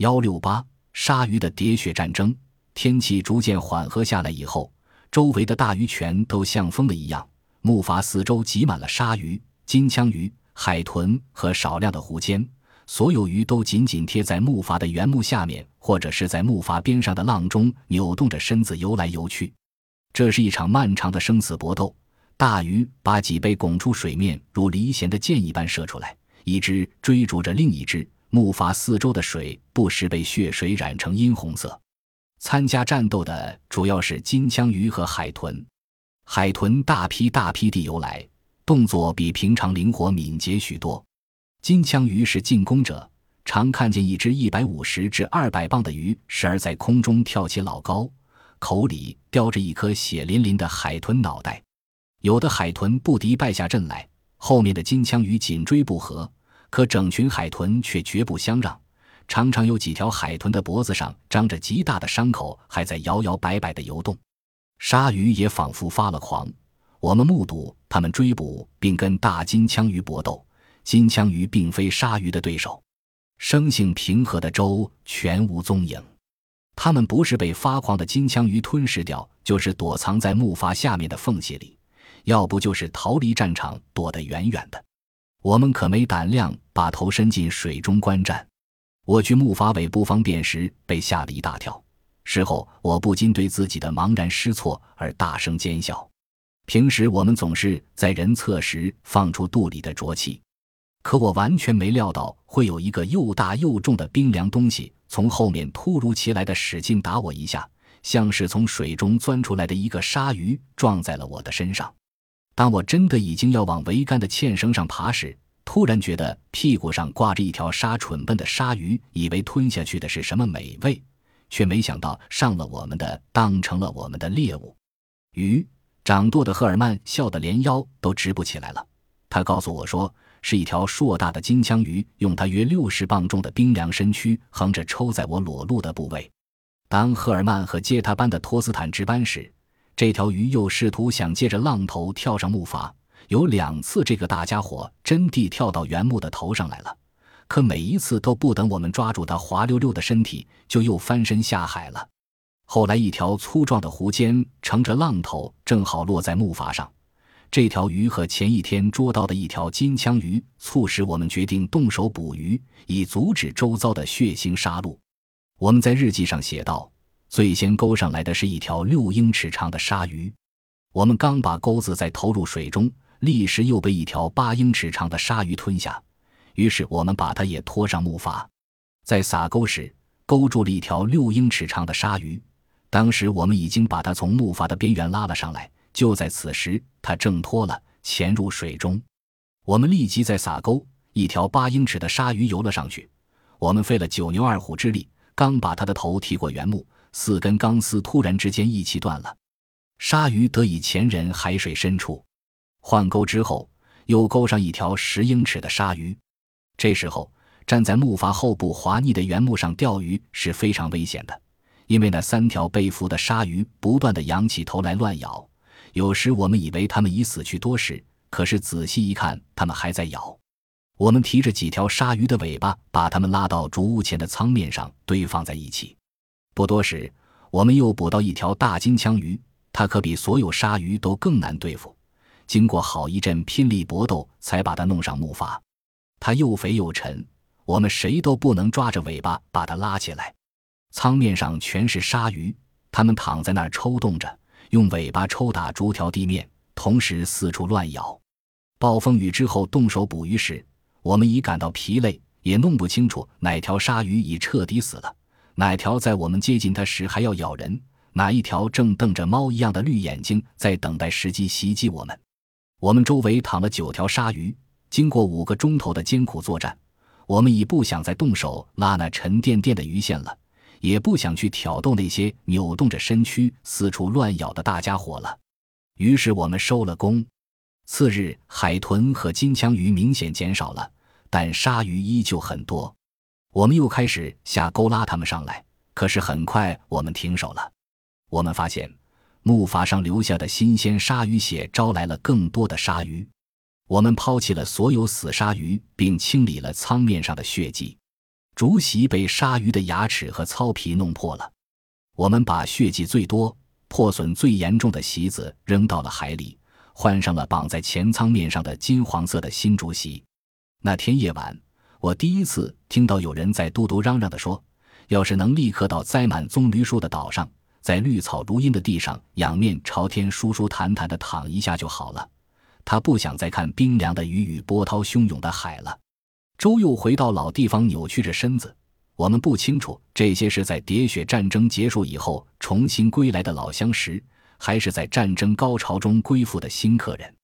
幺六八鲨鱼的喋血战争。天气逐渐缓和下来以后，周围的大鱼全都像疯了一样，木筏四周挤满了鲨鱼、金枪鱼、海豚和少量的湖间。所有鱼都紧紧贴在木筏的原木下面，或者是在木筏边上的浪中扭动着身子游来游去。这是一场漫长的生死搏斗。大鱼把脊背拱出水面，如离弦的箭一般射出来，一只追逐着另一只。木筏四周的水不时被血水染成殷红色。参加战斗的主要是金枪鱼和海豚。海豚大批大批地游来，动作比平常灵活敏捷许多。金枪鱼是进攻者，常看见一只一百五十至二百磅的鱼时而在空中跳起老高，口里叼着一颗血淋淋的海豚脑袋。有的海豚不敌败下阵来，后面的金枪鱼紧追不和，可整群海豚却绝不相让。常常有几条海豚的脖子上张着极大的伤口，还在摇摇摆摆地游动。鲨鱼也仿佛发了狂，我们目睹它们追捕并跟大金枪鱼搏斗。金枪鱼并非鲨鱼的对手，生性平和的周全无踪影。它们不是被发狂的金枪鱼吞噬掉，就是躲藏在木筏下面的缝隙里。要不就是逃离战场，躲得远远的。我们可没胆量把头伸进水中观战。我去木筏尾不方便时，被吓了一大跳。事后我不禁对自己的茫然失措而大声尖笑。平时我们总是在人侧时放出肚里的浊气，可我完全没料到会有一个又大又重的冰凉东西从后面突如其来的使劲打我一下，像是从水中钻出来的一个鲨鱼撞在了我的身上。当我真的已经要往桅杆的纤绳上爬时，突然觉得屁股上挂着一条杀蠢笨的鲨鱼，以为吞下去的是什么美味，却没想到上了我们的当成了我们的猎物。鱼掌舵的赫尔曼笑得连腰都直不起来了。他告诉我说，是一条硕大的金枪鱼，用它约六十磅重的冰凉身躯横着抽在我裸露的部位。当赫尔曼和接他班的托斯坦值班时。这条鱼又试图想借着浪头跳上木筏，有两次这个大家伙真地跳到原木的头上来了，可每一次都不等我们抓住它滑溜溜的身体，就又翻身下海了。后来一条粗壮的湖间乘着浪头正好落在木筏上，这条鱼和前一天捉到的一条金枪鱼促使我们决定动手捕鱼，以阻止周遭的血腥杀戮。我们在日记上写道。最先勾上来的是一条六英尺长的鲨鱼，我们刚把钩子再投入水中，立时又被一条八英尺长的鲨鱼吞下。于是我们把它也拖上木筏，在撒钩时勾住了一条六英尺长的鲨鱼。当时我们已经把它从木筏的边缘拉了上来，就在此时，它挣脱了，潜入水中。我们立即再撒钩，一条八英尺的鲨鱼游了上去。我们费了九牛二虎之力，刚把它的头提过原木。四根钢丝突然之间一起断了，鲨鱼得以潜忍海水深处。换钩之后，又钩上一条十英尺的鲨鱼。这时候，站在木筏后部滑腻的原木上钓鱼是非常危险的，因为那三条被俘的鲨鱼不断的仰起头来乱咬。有时我们以为它们已死去多时，可是仔细一看，它们还在咬。我们提着几条鲨鱼的尾巴，把它们拉到竹屋前的舱面上堆放在一起。不多时，我们又捕到一条大金枪鱼，它可比所有鲨鱼都更难对付。经过好一阵拼力搏斗，才把它弄上木筏。它又肥又沉，我们谁都不能抓着尾巴把它拉起来。舱面上全是鲨鱼，它们躺在那儿抽动着，用尾巴抽打竹条地面，同时四处乱咬。暴风雨之后动手捕鱼时，我们已感到疲累，也弄不清楚哪条鲨鱼已彻底死了。哪条在我们接近它时还要咬人？哪一条正瞪着猫一样的绿眼睛，在等待时机袭击我们？我们周围躺了九条鲨鱼。经过五个钟头的艰苦作战，我们已不想再动手拉那沉甸甸的鱼线了，也不想去挑逗那些扭动着身躯、四处乱咬的大家伙了。于是我们收了工。次日，海豚和金枪鱼明显减少了，但鲨鱼依旧很多。我们又开始下钩拉他们上来，可是很快我们停手了。我们发现木筏上留下的新鲜鲨鱼血招来了更多的鲨鱼。我们抛弃了所有死鲨鱼，并清理了舱面上的血迹。竹席被鲨鱼的牙齿和糙皮弄破了。我们把血迹最多、破损最严重的席子扔到了海里，换上了绑在前舱面上的金黄色的新竹席。那天夜晚，我第一次听到有人在嘟嘟嚷嚷地说：“要是能立刻到栽满棕榈树的岛上，在绿草如茵的地上仰面朝天、舒舒坦坦地躺一下就好了。”他不想再看冰凉的雨与波涛汹涌的海了。周又回到老地方，扭曲着身子。我们不清楚这些是在喋血战争结束以后重新归来的老相识，还是在战争高潮中归附的新客人。